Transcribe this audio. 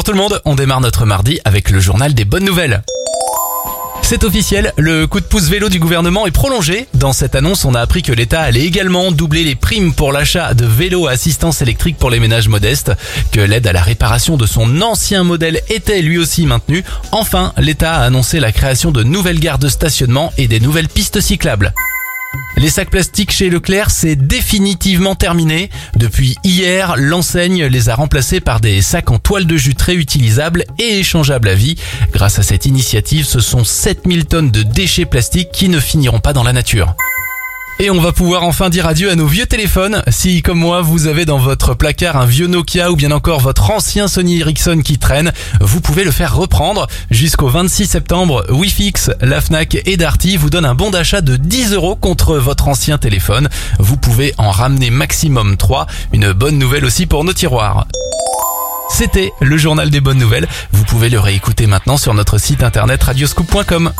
Bonjour tout le monde, on démarre notre mardi avec le journal des bonnes nouvelles. C'est officiel, le coup de pouce vélo du gouvernement est prolongé. Dans cette annonce, on a appris que l'État allait également doubler les primes pour l'achat de vélos à assistance électrique pour les ménages modestes, que l'aide à la réparation de son ancien modèle était lui aussi maintenue. Enfin, l'État a annoncé la création de nouvelles gares de stationnement et des nouvelles pistes cyclables. Les sacs plastiques chez Leclerc, c'est définitivement terminé. Depuis hier, l'enseigne les a remplacés par des sacs en toile de jus très utilisables et échangeables à vie. Grâce à cette initiative, ce sont 7000 tonnes de déchets plastiques qui ne finiront pas dans la nature. Et on va pouvoir enfin dire adieu à nos vieux téléphones. Si, comme moi, vous avez dans votre placard un vieux Nokia ou bien encore votre ancien Sony Ericsson qui traîne, vous pouvez le faire reprendre. Jusqu'au 26 septembre, Wifix, la Fnac et Darty vous donnent un bon d'achat de 10 euros contre votre ancien téléphone. Vous pouvez en ramener maximum 3. Une bonne nouvelle aussi pour nos tiroirs. C'était le journal des bonnes nouvelles. Vous pouvez le réécouter maintenant sur notre site internet radioscoop.com.